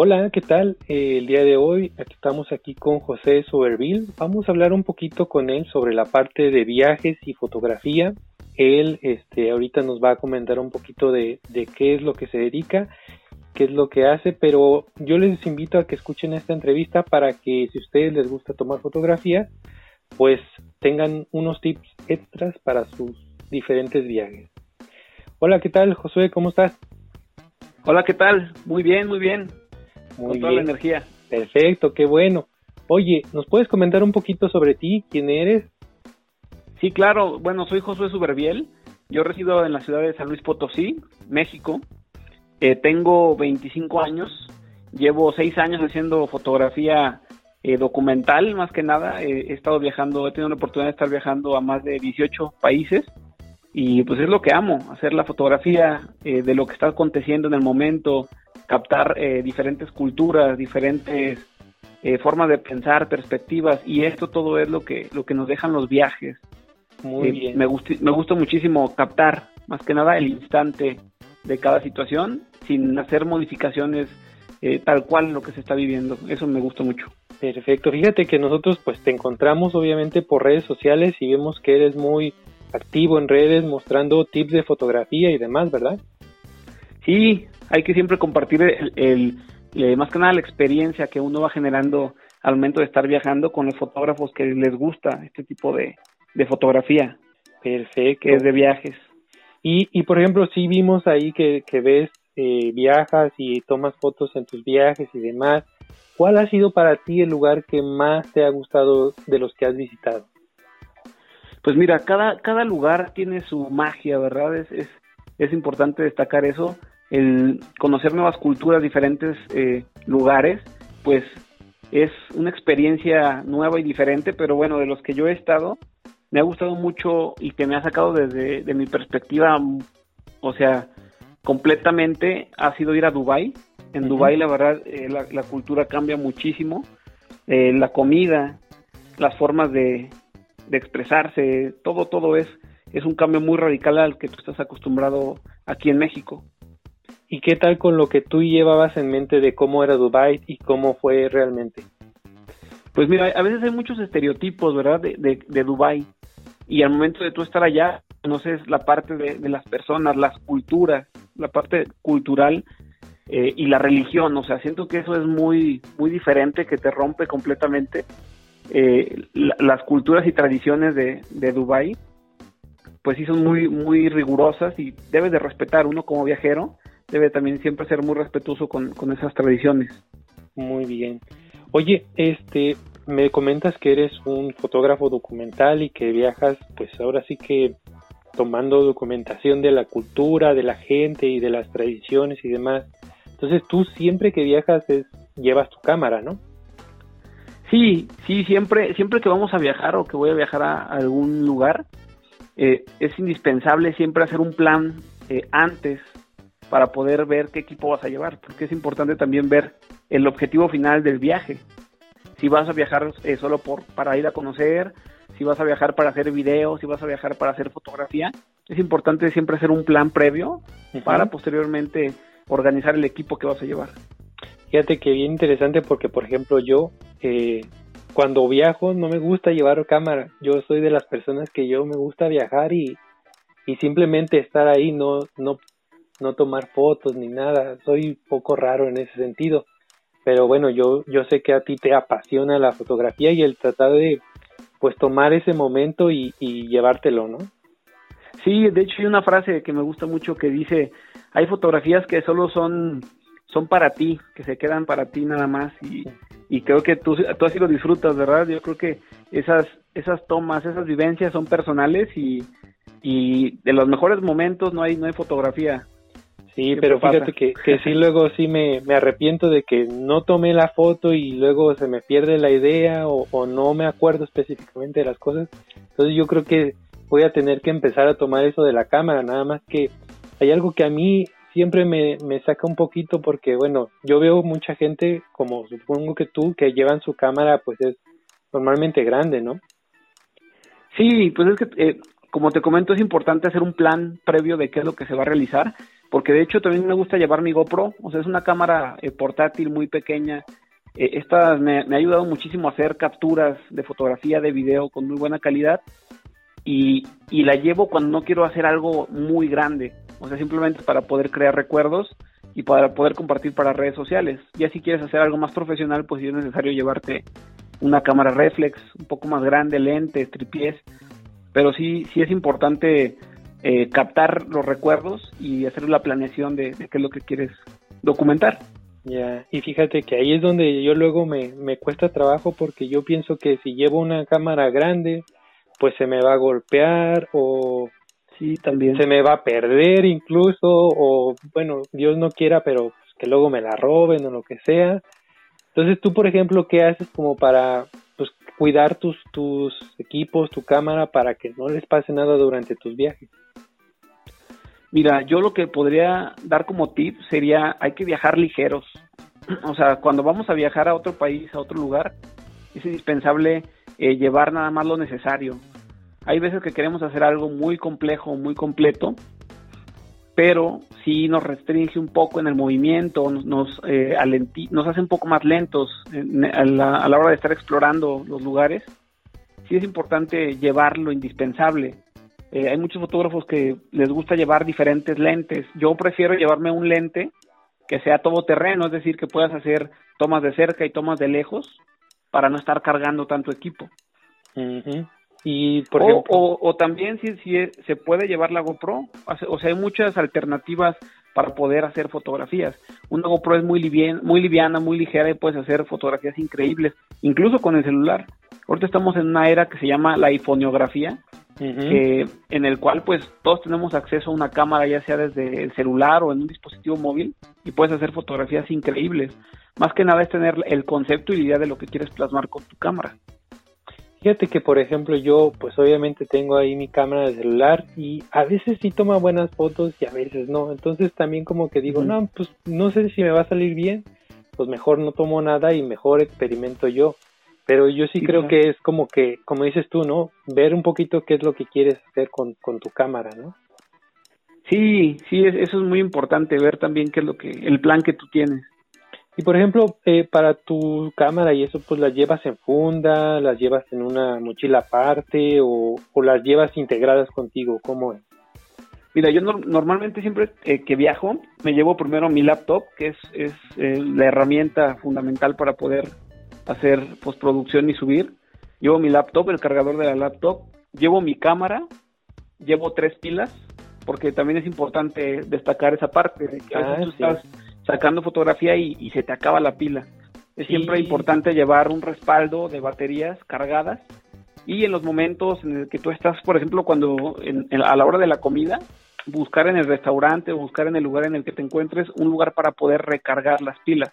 Hola, ¿qué tal? El día de hoy estamos aquí con José Soberville. Vamos a hablar un poquito con él sobre la parte de viajes y fotografía. Él este, ahorita nos va a comentar un poquito de, de qué es lo que se dedica, qué es lo que hace, pero yo les invito a que escuchen esta entrevista para que si a ustedes les gusta tomar fotografías, pues tengan unos tips extras para sus diferentes viajes. Hola, ¿qué tal, Josué? ¿Cómo estás? Hola, ¿qué tal? Muy bien, muy bien. Muy Con toda bien. la energía. Perfecto, qué bueno. Oye, ¿nos puedes comentar un poquito sobre ti? ¿Quién eres? Sí, claro. Bueno, soy Josué Suberbiel. Yo resido en la ciudad de San Luis Potosí, México. Eh, tengo 25 años. Llevo 6 años haciendo fotografía eh, documental, más que nada. Eh, he estado viajando, he tenido la oportunidad de estar viajando a más de 18 países. Y pues es lo que amo, hacer la fotografía eh, de lo que está aconteciendo en el momento, captar eh, diferentes culturas, diferentes eh, formas de pensar, perspectivas, y esto todo es lo que, lo que nos dejan los viajes. Muy Eh, bien. Me, gust- me gusta muchísimo captar, más que nada, el instante de cada situación, sin hacer modificaciones eh, tal cual lo que se está viviendo. Eso me gusta mucho. Perfecto. Fíjate que nosotros pues te encontramos obviamente por redes sociales y vemos que eres muy activo en redes mostrando tips de fotografía y demás, ¿verdad? Sí, hay que siempre compartir el, el- eh, más que nada la experiencia que uno va generando al momento de estar viajando con los fotógrafos que les gusta este tipo de, de fotografía, Perfecto. que es de viajes. Y, y por ejemplo, sí vimos ahí que, que ves, eh, viajas y tomas fotos en tus viajes y demás. ¿Cuál ha sido para ti el lugar que más te ha gustado de los que has visitado? Pues mira, cada, cada lugar tiene su magia, ¿verdad? Es, es, es importante destacar eso. El conocer nuevas culturas, diferentes eh, lugares, pues es una experiencia nueva y diferente, pero bueno, de los que yo he estado, me ha gustado mucho y que me ha sacado desde de mi perspectiva, o sea, completamente, ha sido ir a Dubai. En. Dubai, la verdad, eh, la, la cultura cambia muchísimo. Eh, la comida, las formas de, de expresarse, todo, todo es, es un cambio muy radical al que tú estás acostumbrado aquí en México. ¿Y qué tal con lo que tú llevabas en mente de cómo era Dubai y cómo fue realmente? Pues mira, a veces hay muchos estereotipos, ¿verdad? De, de, de Dubái. Y al momento de tú estar allá, conoces la parte de, de las personas, las culturas, la parte cultural eh, y la religión. O sea, siento que eso es muy, muy diferente, que te rompe completamente eh, la- las culturas y tradiciones de, de Dubái. Pues sí son muy, muy rigurosas y debes de respetar uno como viajero. Debe también siempre ser muy respetuoso con, con esas tradiciones. Muy bien. Oye, este, me comentas que eres un fotógrafo documental y que viajas, pues ahora sí que tomando documentación de la cultura, de la gente y de las tradiciones y demás. Entonces tú siempre que viajas es, llevas tu cámara, ¿no? Sí, sí, siempre, siempre que vamos a viajar o que voy a viajar a algún lugar, eh, es indispensable siempre hacer un plan eh, antes para poder ver qué equipo vas a llevar, porque es importante también ver el objetivo final del viaje. Si vas a viajar eh, solo por para ir a conocer, si vas a viajar para hacer videos, si vas a viajar para hacer fotografía, es importante siempre hacer un plan previo para posteriormente organizar el equipo que vas a llevar. Fíjate que bien interesante porque, por ejemplo, yo eh, cuando viajo no me gusta llevar cámara. Yo soy de las personas que yo me gusta viajar y, y simplemente estar ahí, no, no, no tomar fotos ni nada. Soy poco raro en ese sentido. Pero bueno, yo, yo sé que a ti te apasiona la fotografía y el tratar de pues tomar ese momento y, y llevártelo, ¿no? Sí, de hecho hay una frase que me gusta mucho que dice, hay fotografías que solo son son para ti, que se quedan para ti nada más y, y creo que tú, tú así lo disfrutas, ¿verdad? Yo creo que esas esas tomas, esas vivencias son personales y, y de los mejores momentos no hay no hay fotografía. Sí, pero fíjate que, que sí luego sí me, me arrepiento de que no tomé la foto y luego se me pierde la idea o, o no me acuerdo específicamente de las cosas. Entonces yo creo que voy a tener que empezar a tomar eso de la cámara, nada más que hay algo que a mí siempre me, me saca un poquito porque bueno, yo veo mucha gente como supongo que tú que llevan su cámara pues es normalmente grande, ¿no? Sí, pues es que, eh, como te comento, es importante hacer un plan previo de qué es lo que se va a realizar. Porque de hecho también me gusta llevar mi GoPro, o sea, es una cámara eh, portátil muy pequeña. Eh, esta me, ha ayudado muchísimo a hacer capturas de fotografía, de video con muy buena calidad y, y la llevo cuando no quiero hacer algo muy grande, o sea, simplemente para poder crear recuerdos y para poder compartir para redes sociales. Ya si quieres hacer algo más profesional, pues es necesario llevarte una cámara reflex, un poco más grande, lentes, tripiés, pero sí, sí es importante eh, captar los recuerdos y hacer la planeación de, qué es lo que quieres documentar. Ya, y fíjate que ahí es donde yo luego me, me cuesta trabajo porque yo pienso que si llevo una cámara grande, pues se me va a golpear o sí, también. se me va a perder incluso o bueno, Dios no quiera, pero pues, que luego me la roben o lo que sea. Entonces tú, por ejemplo, ¿qué haces como para cuidar tus, tus equipos, tu cámara, para que no les pase nada durante tus viajes? Mira, yo lo que podría dar como tip sería hay que viajar ligeros. O sea, cuando vamos a viajar a otro país, a otro lugar, es indispensable eh, llevar nada más lo necesario. Hay veces que queremos hacer algo muy complejo, muy completo, pero si nos restringe un poco en el movimiento, nos, eh, nos hace un poco más lentos a, la, hora de estar explorando los lugares. Sí es importante llevar lo indispensable eh, hay muchos fotógrafos que les gusta llevar diferentes lentes. Yo prefiero llevarme un lente que sea todo terreno, es decir, que puedas hacer tomas de cerca y tomas de lejos para no estar cargando tanto equipo. Y por o, o, también si, si se puede llevar la GoPro, o sea, hay muchas alternativas para poder hacer fotografías. Una GoPro es muy, liviana, muy liviana, muy ligera y puedes hacer fotografías increíbles, incluso con el celular. Ahorita estamos en una era que se llama la iPhoneografía, en el cual pues todos tenemos acceso a una cámara ya sea desde el celular o en un dispositivo móvil y puedes hacer fotografías increíbles. Más que nada es tener el concepto y la idea de lo que quieres plasmar con tu cámara. Fíjate que por ejemplo yo pues obviamente tengo ahí mi cámara de celular y a veces sí toma buenas fotos y a veces no. Entonces también como que digo, no, pues no sé si me va a salir bien, pues mejor no tomo nada y mejor experimento yo. Pero yo sí, creo que es como que, como dices tú, ¿no? Ver un poquito qué es lo que quieres hacer con, tu cámara, ¿no? Sí, sí, eso es muy importante, ver también qué es lo que, el plan que tú tienes. Y por ejemplo, eh, para tu cámara y eso, pues las llevas en funda, las llevas en una mochila aparte o, o las llevas integradas contigo, ¿cómo es? Mira, yo normalmente siempre eh, que viajo me llevo primero mi laptop, que es, es eh, la herramienta fundamental para poder hacer postproducción y subir. Llevo mi laptop, el cargador de la laptop, llevo mi cámara, llevo tres pilas, porque también es importante destacar esa parte, de que a veces ah, estás sacando fotografía y, se te acaba la pila. Es siempre importante llevar un respaldo de baterías cargadas y en los momentos en el que tú estás, por ejemplo, cuando a la hora de la comida, buscar en el restaurante o buscar en el lugar en el que te encuentres un lugar para poder recargar las pilas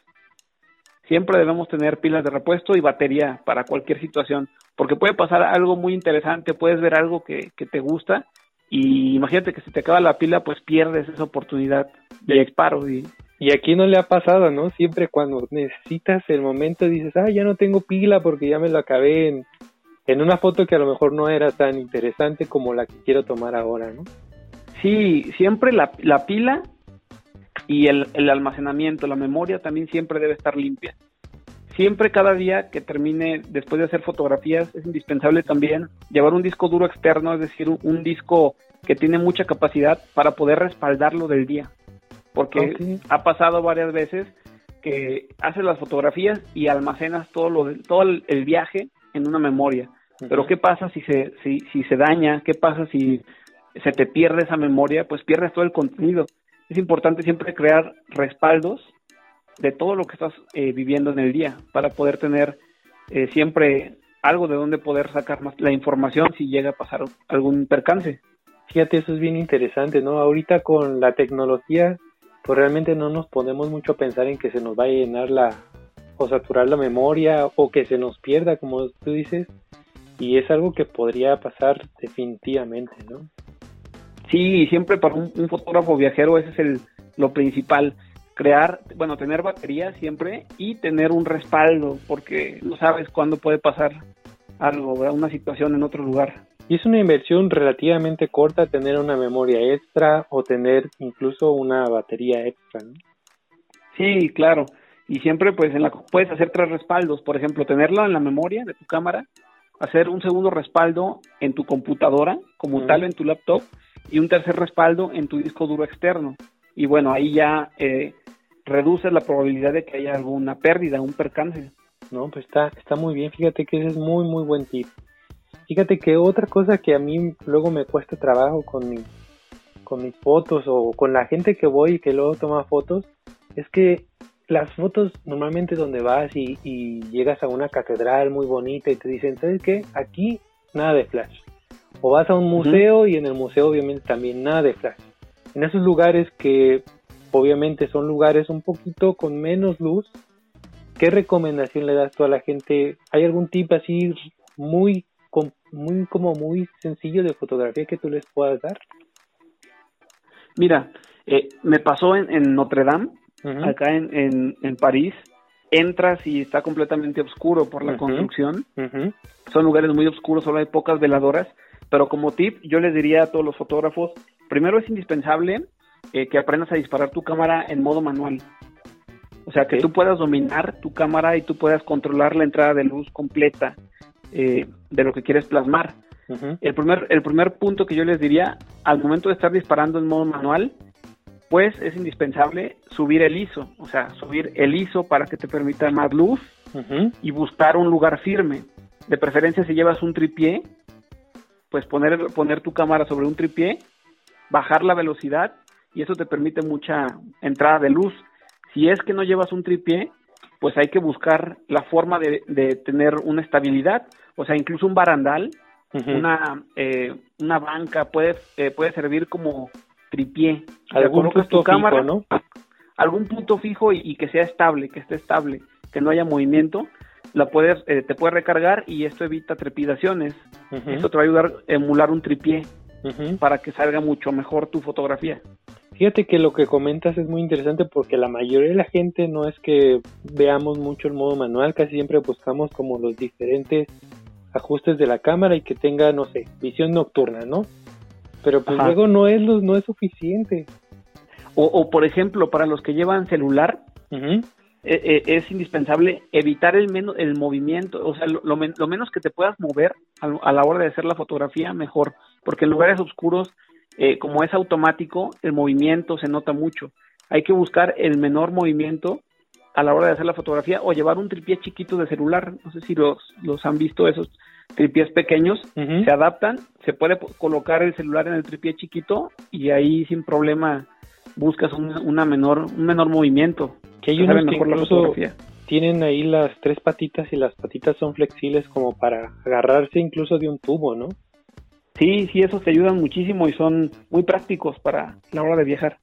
siempre debemos tener pilas de repuesto y batería para cualquier situación, porque puede pasar algo muy interesante, puedes ver algo que, te gusta y imagínate que si te acaba la pila, pues pierdes esa oportunidad de disparo. Y, y aquí no le ha pasado, ¿no? Siempre cuando necesitas el momento dices, ah, ya no tengo pila porque ya me lo acabé en, en una foto que a lo mejor no era tan interesante como la que quiero tomar ahora, ¿no? Sí, siempre la, la pila y el, el almacenamiento, la memoria también siempre debe estar limpia. Siempre cada día que termine, después de hacer fotografías, es indispensable también llevar un disco duro externo, es decir, un, disco que tiene mucha capacidad para poder respaldarlo del día. Porque ha pasado varias veces que haces las fotografías y almacenas todo, lo, todo el, viaje en una memoria. Pero ¿qué pasa si se, si, si se daña? ¿Qué pasa si se te pierde esa memoria? Pues pierdes todo el contenido es importante siempre crear respaldos de todo lo que estás eh, viviendo en el día para poder tener eh, siempre algo de donde poder sacar más la información si llega a pasar algún percance. Fíjate, eso es bien interesante, ¿no? Ahorita con la tecnología, pues realmente no nos ponemos mucho a pensar en que se nos va a llenar la o saturar la memoria o que se nos pierda, como tú dices, y es algo que podría pasar definitivamente, ¿no? Sí, siempre para un, fotógrafo viajero ese es el, lo principal, crear, bueno, tener batería siempre y tener un respaldo, porque no sabes cuándo puede pasar algo, una situación en otro lugar. Y es una inversión relativamente corta tener una memoria extra o tener incluso una batería extra. ¿no? Sí, claro. Y siempre pues en la puedes hacer tres respaldos, por ejemplo, tenerlo en la memoria de tu cámara, hacer un segundo respaldo en tu computadora como tal en tu laptop y un tercer respaldo en tu disco duro externo. Y bueno, ahí ya eh, reduces la probabilidad de que haya alguna pérdida, un percance. No, pues está, está muy bien, fíjate que ese es muy, muy buen tip. Fíjate que otra cosa que a mí luego me cuesta trabajo con, mi, con mis fotos o con la gente que voy y que luego toma fotos, es que las fotos normalmente donde vas y, y, llegas a una catedral muy bonita y te dicen, ¿sabes qué? Aquí nada de flash. O vas a un museo y en el museo obviamente también nada de flash. En esos lugares que obviamente son lugares un poquito con menos luz, ¿qué recomendación le das tú a la gente? ¿Hay algún tip así muy, muy como muy sencillo de fotografía que tú les puedas dar? Mira, eh, me pasó en, en Notre Dame, acá en, en, París, entras y está completamente oscuro por la construcción. Son lugares muy oscuros, solo hay pocas veladoras. Pero como tip, yo les diría a todos los fotógrafos, primero es indispensable eh, que aprendas a disparar tu cámara en modo manual. O sea, que tú puedas dominar tu cámara y tú puedas controlar la entrada de luz completa eh, de lo que quieres plasmar. el, primer, el primer punto que yo les diría, al momento de estar disparando en modo manual, pues es indispensable subir el ISO, o sea, subir el ISO para que te permita más luz y buscar un lugar firme. De preferencia si llevas un tripié, pues poner, poner tu cámara sobre un tripié, bajar la velocidad y eso te permite mucha entrada de luz. Si es que no llevas un tripié, pues hay que buscar la forma de, tener una estabilidad, o sea, incluso un barandal, una, eh, una banca puede, eh, puede servir como tripié. Algún punto fijo, ¿no? Algún punto fijo y, que sea estable, que esté estable, que no haya movimiento, la puedes, eh, te puede recargar y esto evita trepidaciones. Esto te va a ayudar a emular un tripié para que salga mucho mejor tu fotografía. Fíjate que lo que comentas es muy interesante porque la mayoría de la gente no es que veamos mucho el modo manual, casi siempre buscamos como los diferentes ajustes de la cámara y que tenga, no sé, visión nocturna, ¿no? pero pues luego no es, no es suficiente. O, por ejemplo, para los que llevan celular, eh, eh, es indispensable evitar el, menos, el movimiento, o sea, lo, menos que te puedas mover a, la hora de hacer la fotografía, mejor, porque en lugares oscuros, eh, como es automático, el movimiento se nota mucho. Hay que buscar el menor movimiento a la hora de hacer la fotografía o llevar un tripié chiquito de celular. No sé si los, los han visto esos tripiés pequeños, se adaptan, se puede colocar el celular en el tripié chiquito y ahí sin problema buscas un, una menor, un menor movimiento. Que hay unos que incluso tienen ahí las tres patitas y las patitas son flexibles como para agarrarse incluso de un tubo, ¿no? Sí, sí, esos te ayudan muchísimo y son muy prácticos para la hora de viajar.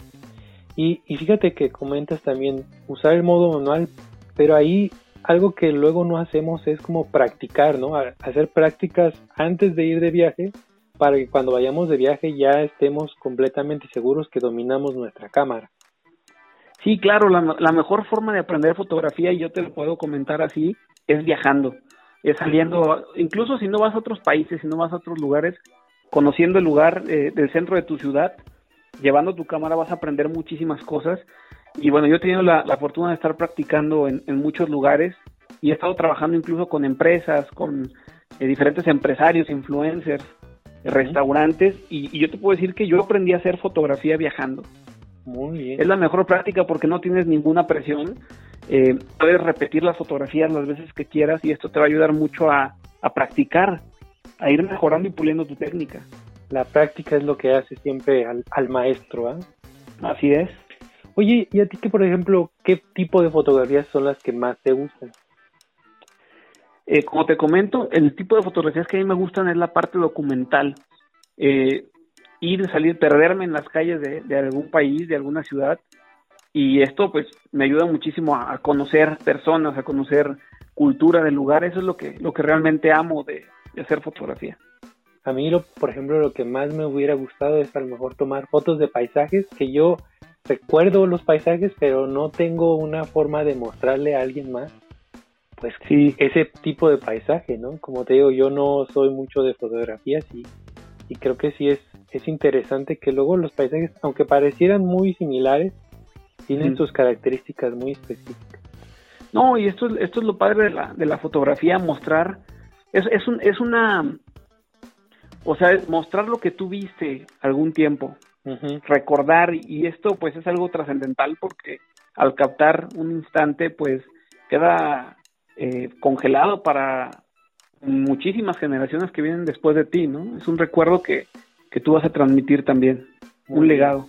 Y, y fíjate que comentas también usar el modo manual, pero ahí algo que luego no hacemos es como practicar, ¿no? Hacer prácticas antes de ir de viaje para que cuando vayamos de viaje ya estemos completamente seguros que dominamos nuestra cámara. Sí, claro, la, mejor forma de aprender fotografía, y yo te lo puedo comentar así, es viajando, es saliendo, incluso si no vas a otros países, si no vas a otros lugares, conociendo el lugar eh, del centro de tu ciudad, llevando tu cámara vas a aprender muchísimas cosas y bueno, yo he tenido la, fortuna de estar practicando en, muchos lugares y he estado trabajando incluso con empresas, con eh, diferentes empresarios, influencers, restaurantes y, yo te puedo decir que yo aprendí a hacer fotografía viajando. Muy bien. Es la mejor práctica porque no tienes ninguna presión. Eh, puedes repetir las fotografías las veces que quieras y esto te va a ayudar mucho a, a practicar, a ir mejorando y puliendo tu técnica. La práctica es lo que hace siempre al, al maestro. ¿eh? Así es. Oye, ¿y a ti qué, por ejemplo, qué tipo de fotografías son las que más te gustan? Eh, como te comento, el tipo de fotografías que a mí me gustan es la parte documental. Eh, ir, salir, perderme en las calles de, algún país, de alguna ciudad. Y esto pues me ayuda muchísimo a, conocer personas, a conocer cultura del lugar. Eso es lo que, lo que realmente amo de, de hacer fotografía. A mí, lo, por ejemplo, lo que más me hubiera gustado es a lo mejor tomar fotos de paisajes que yo recuerdo los paisajes, pero no tengo una forma de mostrarle a alguien más pues sí. ese tipo de paisaje, ¿no? Como te digo, yo no soy mucho de fotografías y, y creo que sí es, es interesante que luego los paisajes, aunque parecieran muy similares, tienen sus características muy específicas. No, y esto, esto es lo padre de la, de la fotografía, mostrar, es, es, un, es una, o sea, mostrar lo que tú viste algún tiempo, recordar, y esto pues es algo trascendental porque al captar un instante pues queda eh, congelado para muchísimas generaciones que vienen después de ti, ¿no? Es un recuerdo que, que tú vas a transmitir también, un legado.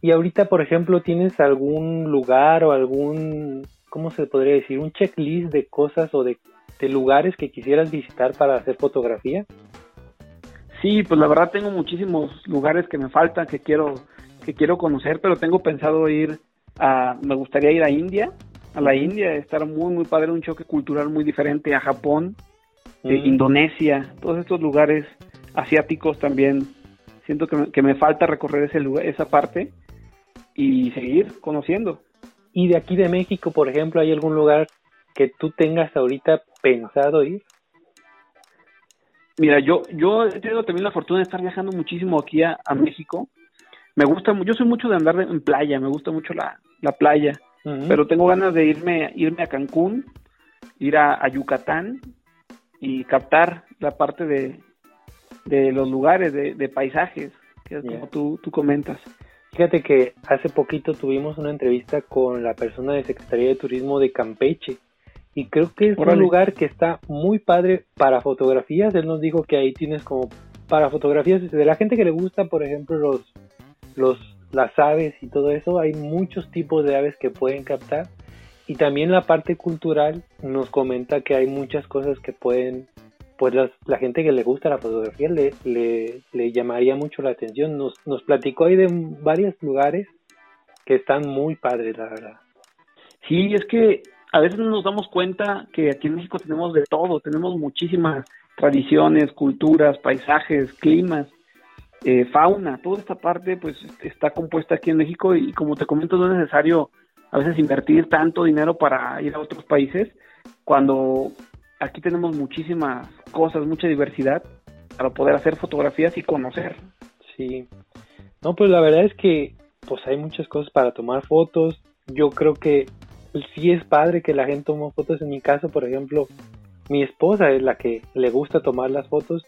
Y ahorita, por ejemplo, ¿tienes algún lugar o algún, ¿cómo se podría decir? Un checklist de cosas o de, de lugares que quisieras visitar para hacer fotografía? Sí, pues la verdad tengo muchísimos lugares que me faltan, que quiero, que quiero conocer, pero tengo pensado ir a, me gustaría ir a India, a la India, estar muy, muy padre, un choque cultural muy diferente, a Japón, eh, Indonesia, todos estos lugares asiáticos también. Siento que me, que me falta recorrer ese lugar, esa parte y seguir conociendo. ¿Y de aquí de México, por ejemplo, hay algún lugar que tú tengas ahorita pensado ir? Mira, yo, yo he tenido también la fortuna de estar viajando muchísimo aquí a, México. Me gusta, yo soy mucho de andar en playa, me gusta mucho la, la playa, pero tengo ganas de irme, irme a Cancún, ir a, Yucatán y captar la parte de, de los lugares, de, paisajes, que es como tú, tú comentas. Fíjate que hace poquito tuvimos una entrevista con la persona de Secretaría de Turismo de Campeche y creo que es un lugar que está muy padre para fotografías. Él nos dijo que ahí tienes como para fotografías de la gente que le gusta, por ejemplo, los, los las aves y todo eso. Hay muchos tipos de aves que pueden captar. Y también la parte cultural nos comenta que hay muchas cosas que pueden, pues la gente que le gusta la fotografía le, le, le llamaría mucho la atención. Nos, nos platicó ahí de varios lugares que están muy padres, la verdad. Sí, es que a veces no nos damos cuenta que aquí en México tenemos de todo, tenemos muchísimas tradiciones, culturas, paisajes, climas, eh, fauna, toda esta parte pues está compuesta aquí en México y como te comento no es necesario a veces invertir tanto dinero para ir a otros países cuando aquí tenemos muchísimas cosas, mucha diversidad para poder hacer fotografías y conocer. Sí. No, pues la verdad es que pues hay muchas cosas para tomar fotos. Yo creo que sí es padre que la gente tome fotos. En mi caso, por ejemplo, mi esposa es la que le gusta tomar las fotos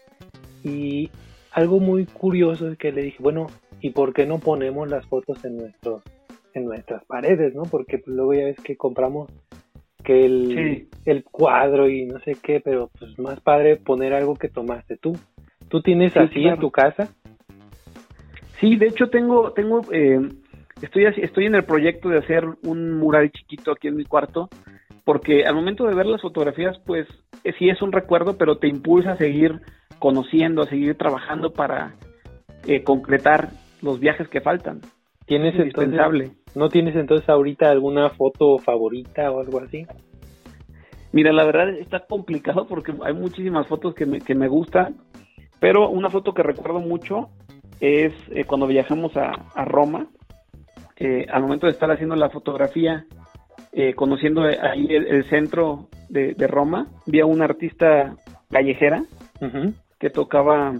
y algo muy curioso es que le dije, bueno, ¿y por qué no ponemos las fotos en nuestros en nuestras paredes, no? Porque pues, luego ya ves que compramos que el, el cuadro y no sé qué, pero pues más padre poner algo que tomaste tú. ¿Tú tienes así en tu casa? Sí, de hecho tengo tengo eh, estoy, estoy en el proyecto de hacer un mural chiquito aquí en mi cuarto, porque al momento de ver las fotografías, pues eh, sí es un recuerdo, pero te impulsa a seguir conociendo, a seguir trabajando para eh, concretar los viajes que faltan. ¿Tienes entonces, ¿No tienes entonces ahorita alguna foto favorita o algo así? Mira, la verdad está complicado porque hay muchísimas fotos que me, que me gustan, pero una foto que recuerdo mucho es eh, cuando viajamos a, a Roma eh, al momento de estar haciendo la fotografía, eh, conociendo ahí el, centro de, Roma, vi a una artista callejera que tocaba,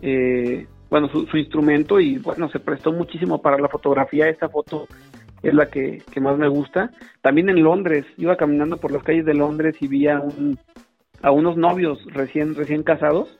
eh, bueno, su, instrumento y bueno, se prestó muchísimo para la fotografía. Esta foto es la que, más me gusta. También en Londres, iba caminando por las calles de Londres y vi a, un, a unos novios recién, recién casados.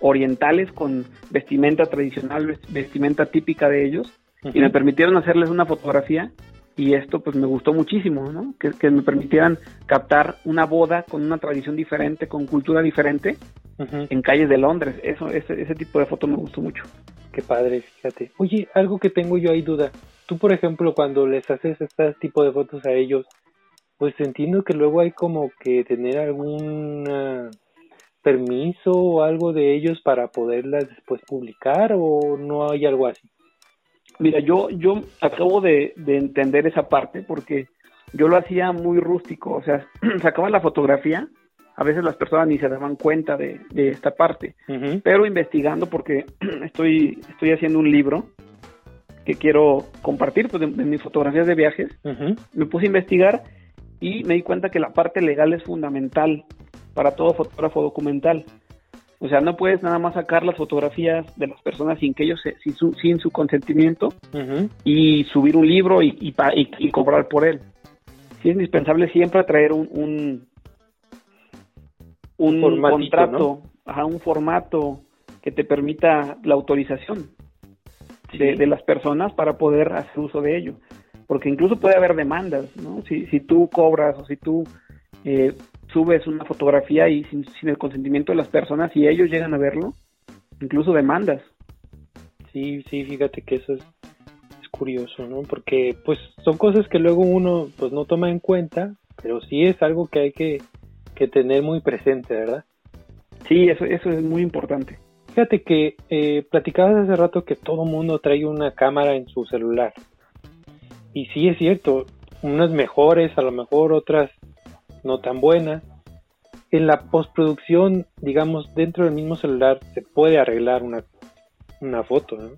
orientales con vestimenta tradicional, vestimenta típica de ellos, y me permitieron hacerles una fotografía y esto pues me gustó muchísimo, ¿no? Que, me permitieran captar una boda con una tradición diferente, con cultura diferente en calles de Londres. Eso, ese, ese tipo de foto me gustó mucho. Qué padre, fíjate. Oye, algo que tengo yo ahí duda. Tú, por ejemplo, cuando les haces este tipo de fotos a ellos, pues entiendo que luego hay como que tener algún permiso o algo de ellos para poderlas después publicar o no hay algo así. Mira, yo, yo acabo de, entender esa parte porque yo lo hacía muy rústico, o sea, sacaba la fotografía, a veces las personas ni se daban cuenta de, esta parte, pero investigando porque estoy, estoy haciendo un libro que quiero compartir pues, de, mis fotografías de viajes, me puse a investigar y me di cuenta que la parte legal es fundamental para todo fotógrafo documental. O sea, no puedes nada más sacar las fotografías de las personas sin que ellos, sin, su, sin su consentimiento, y subir un libro y, y, cobrar por él. Sí es indispensable siempre traer un, un, un contrato, un formato que te permita la autorización de, de, las personas para poder hacer uso de ello. Porque incluso puede haber demandas, ¿no? Si, si tú cobras o si tú eh, subes una fotografía y sin, el consentimiento de las personas y ellos llegan a verlo, incluso demandas. Sí, sí, fíjate que eso es, curioso, ¿no? Porque pues son cosas que luego uno pues no toma en cuenta, pero sí es algo que hay que, tener muy presente, ¿verdad? Sí, eso, eso es muy importante. Fíjate que eh, platicabas hace rato que todo mundo trae una cámara en su celular. Y sí es cierto, unas mejores, a lo mejor otras no tan buena. En la postproducción, digamos, dentro del mismo celular se puede arreglar una, una foto, ¿no?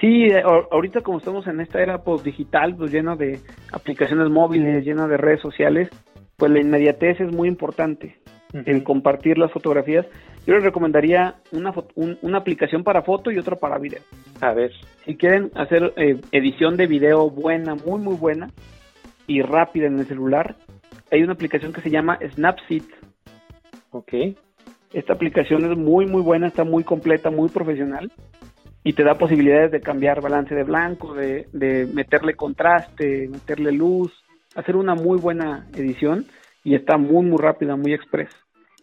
Sí, eh, ahorita como estamos en esta era postdigital, pues lleno de aplicaciones móviles, lleno de redes sociales, pues la inmediatez es muy importante en compartir las fotografías. Yo les recomendaría una, una aplicación para foto y otra para video. A ver. Si quieren hacer eh, edición de video buena, muy, muy buena y rápida en el celular, hay una aplicación que se llama Snapseed. Ok. Esta aplicación es muy, muy buena, está muy completa, muy profesional y te da posibilidades de cambiar balance de blanco, de, meterle contraste, meterle luz, hacer una muy buena edición y está muy, muy rápida, muy express.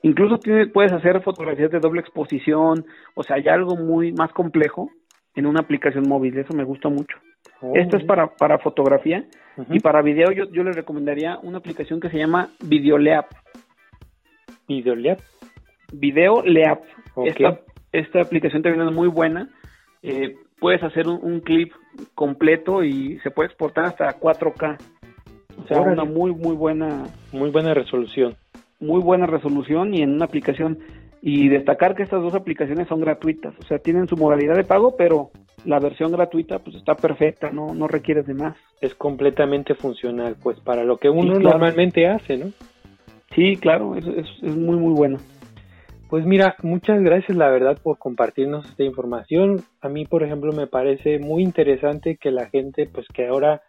Incluso puedes hacer fotografías de doble exposición, o sea, hay algo muy más complejo en una aplicación móvil, eso me gusta mucho. Oh, Esto es para, para fotografía y para video yo, yo les recomendaría una aplicación que se llama Videoleap. ¿Videoleap? Videoleap. Esta, esta aplicación también es muy buena. Eh, puedes hacer un, clip completo y se puede exportar hasta 4K. O sea, una muy, muy buena... Muy buena resolución. Muy buena resolución y en una aplicación... Y destacar que estas dos aplicaciones son gratuitas. O sea, tienen su modalidad de pago, pero la versión gratuita pues está perfecta, no, no requieres de más. Es completamente funcional, pues para lo que uno normalmente hace, ¿no? Sí, claro, es, es, muy, muy bueno. Pues mira, muchas gracias la verdad por compartirnos esta información. A mí, por ejemplo, me parece muy interesante que la gente, pues que ahora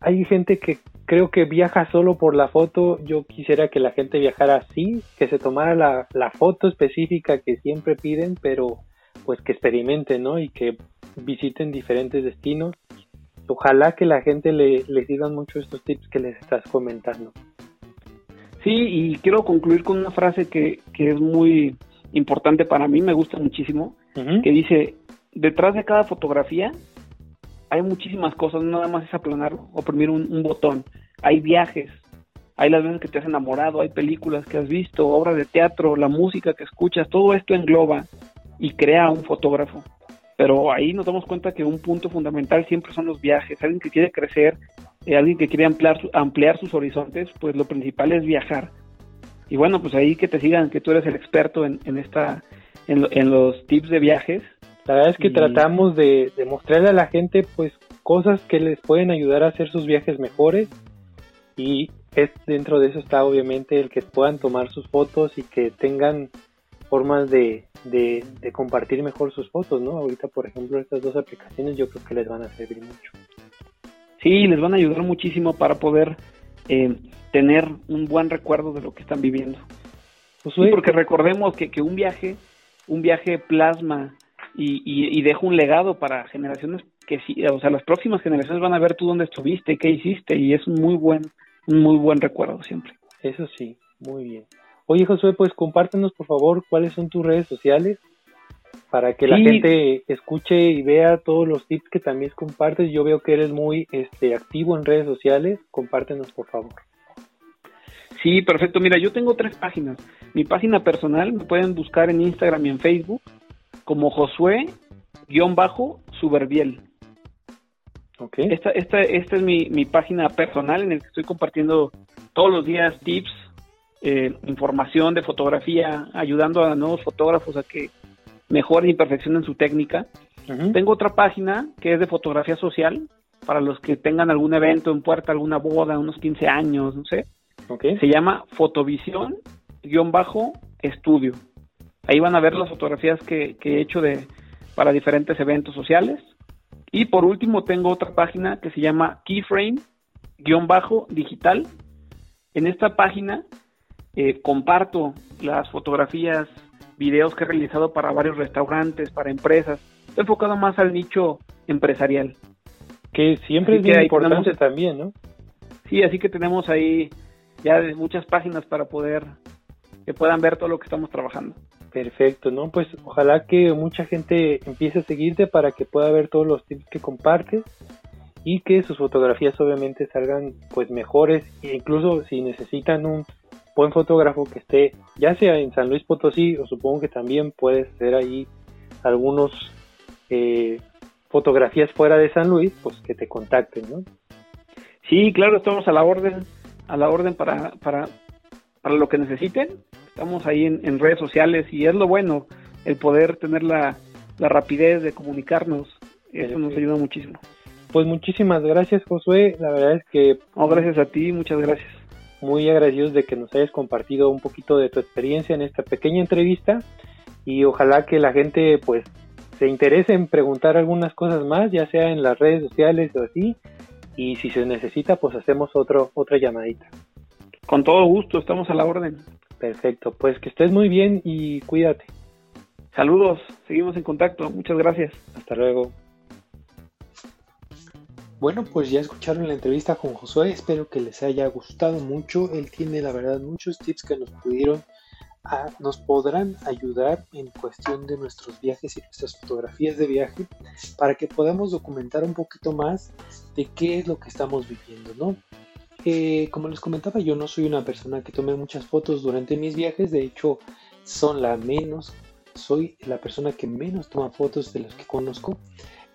hay gente que creo que viaja solo por la foto. Yo quisiera que la gente viajara así, que se tomara la, la foto específica que siempre piden, pero pues que experimenten, ¿no? Y que visiten diferentes destinos. Ojalá que la gente le, le sigan mucho estos tips que les estás comentando. Sí, y quiero concluir con una frase que, que es muy importante para mí, me gusta muchísimo, que dice, detrás de cada fotografía hay muchísimas cosas, no nada más es aplanar o oprimir un, un, botón. Hay viajes, hay las veces que te has enamorado, hay películas que has visto, obras de teatro, la música que escuchas, todo esto engloba y crea un fotógrafo. Pero ahí nos damos cuenta que un punto fundamental siempre son los viajes. Alguien que quiere crecer, eh, alguien que quiere ampliar, ampliar sus horizontes, pues lo principal es viajar. Y bueno, pues ahí que te sigan, que tú eres el experto en, en esta, en, los tips de viajes. La verdad es que tratamos de, de mostrarle a la gente, pues, cosas que les pueden ayudar a hacer sus viajes mejores. Y es, dentro de eso está obviamente el que puedan tomar sus fotos y que tengan formas de, de, compartir mejor sus fotos, ¿no? Ahorita, por ejemplo, estas dos aplicaciones yo creo que les van a servir mucho. Sí, les van a ayudar muchísimo para poder eh, tener un buen recuerdo de lo que están viviendo. Pues, sí, porque recordemos que, que, un viaje, un viaje plasma y, y, deja un legado para generaciones que sí, o sea, las próximas generaciones van a ver tú dónde estuviste, qué hiciste y es un muy buen, un muy buen recuerdo siempre. Eso sí, muy bien. Oye, Josué, pues compártenos por favor cuáles son tus redes sociales para que la gente escuche y vea todos los tips que también compartes. Yo veo que eres muy este, activo en redes sociales. Compártenos por favor. Sí, perfecto. Mira, yo tengo tres páginas. Mi página personal me pueden buscar en Instagram y en Facebook como Josué-Suberbiel. Okay. Esta, esta, esta es mi, mi página personal en la que estoy compartiendo todos los días tips eh, información de fotografía, ayudando a nuevos fotógrafos a que mejoren y perfeccionen su técnica. Tengo otra página que es de fotografía social, para los que tengan algún evento en puerta, alguna boda, unos 15 años, no sé. Okay. Se llama Fotovisión-Estudio. Ahí van a ver las fotografías que, que he hecho de, para diferentes eventos sociales. Y por último tengo otra página que se llama Keyframe-Digital. En esta página eh, comparto las fotografías, videos que he realizado para varios restaurantes, para empresas. Estoy enfocado más al nicho empresarial. Que siempre es bien importante también, ¿no? Sí, así que tenemos ahí ya muchas páginas para poder que puedan ver todo lo que estamos trabajando. Perfecto, ¿no? Pues ojalá que mucha gente empiece a seguirte para que pueda ver todos los tips que compartes y que sus fotografías obviamente salgan pues mejores e incluso si necesitan un buen fotógrafo que esté ya sea en San Luis Potosí o supongo que también puedes hacer ahí algunos eh, fotografías fuera de San Luis, pues que te contacten, ¿no? Sí, claro, estamos a la orden, a la orden para, para, para lo que necesiten. Estamos ahí en, redes sociales y es lo bueno, el poder tener la, la rapidez de comunicarnos. Eso nos ayuda muchísimo. Pues muchísimas gracias, Josué. La verdad es que... Gracias a ti, muchas gracias muy agradecidos de que nos hayas compartido un poquito de tu experiencia en esta pequeña entrevista y ojalá que la gente pues se interese en preguntar algunas cosas más, ya sea en las redes sociales o así, y si se necesita pues hacemos otro, otra llamadita. Con todo gusto, estamos a la orden. Perfecto, pues que estés muy bien y cuídate. Saludos, seguimos en contacto, muchas gracias. Hasta luego. Bueno, pues ya escucharon la entrevista con Josué, espero que les haya gustado mucho. Él tiene la verdad muchos tips que nos pudieron nos podrán ayudar en cuestión de nuestros viajes y nuestras fotografías de viaje para que podamos documentar un poquito más de qué es lo que estamos viviendo, ¿no? Eh, como les comentaba, yo no soy una persona que tome muchas fotos durante mis viajes, de hecho son la menos, soy la persona que menos toma fotos de los que conozco,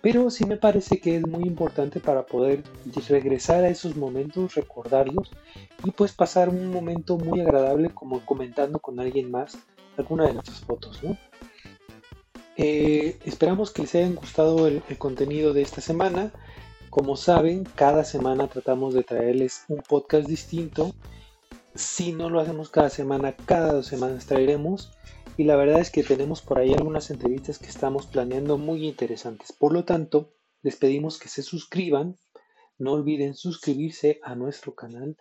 pero sí me parece que es muy importante para poder regresar a esos momentos, recordarlos y pues pasar un momento muy agradable como comentando con alguien más alguna de nuestras fotos, eh, esperamos que les haya gustado el, el contenido de esta semana. Como saben, cada semana tratamos de traerles un podcast distinto. Si no lo hacemos cada semana, cada dos semanas traeremos y la verdad es que tenemos por ahí algunas entrevistas que estamos planeando muy interesantes. Por lo tanto, les pedimos que se suscriban. No olviden suscribirse a nuestro canal,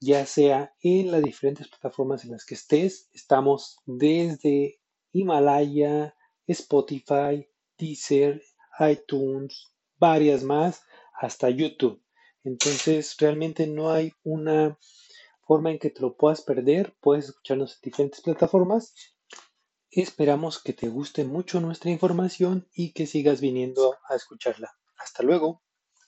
ya sea en las diferentes plataformas en las que estés. Estamos desde Himalaya, Spotify, Deezer, iTunes, varias más, hasta YouTube. Entonces, realmente no hay una forma en que te lo puedas perder. Puedes escucharnos en diferentes plataformas Esperamos que te guste mucho nuestra información y que sigas viniendo a escucharla. Hasta luego.